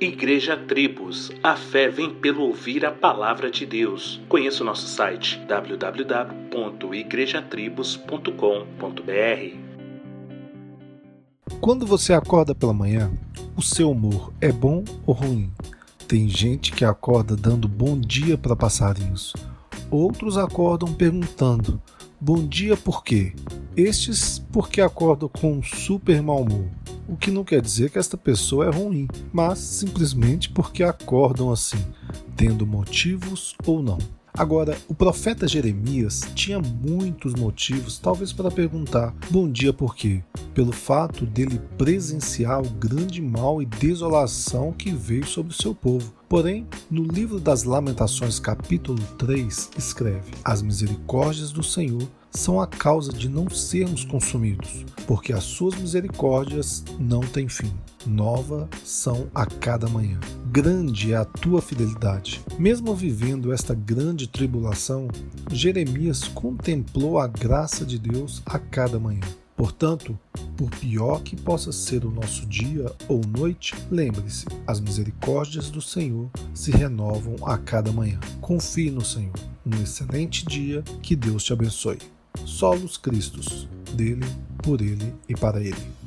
Igreja Tribos, a fé vem pelo ouvir a palavra de Deus. Conheça o nosso site www.igrejatribos.com.br. Quando você acorda pela manhã, o seu humor é bom ou ruim? Tem gente que acorda dando bom dia para passarinhos. Outros acordam perguntando: Bom dia por quê? Estes porque acordam com um super mau humor o que não quer dizer que esta pessoa é ruim, mas simplesmente porque acordam assim, tendo motivos ou não. Agora, o profeta Jeremias tinha muitos motivos, talvez para perguntar: bom dia por quê? Pelo fato dele presenciar o grande mal e desolação que veio sobre o seu povo. Porém, no livro das Lamentações, capítulo 3, escreve: As misericórdias do Senhor são a causa de não sermos consumidos, porque as suas misericórdias não têm fim. Nova são a cada manhã. Grande é a tua fidelidade. Mesmo vivendo esta grande tribulação, Jeremias contemplou a graça de Deus a cada manhã. Portanto, por pior que possa ser o nosso dia ou noite, lembre-se: as misericórdias do Senhor se renovam a cada manhã. Confie no Senhor. Um excelente dia, que Deus te abençoe. Solos Cristos, dele, por ele e para ele.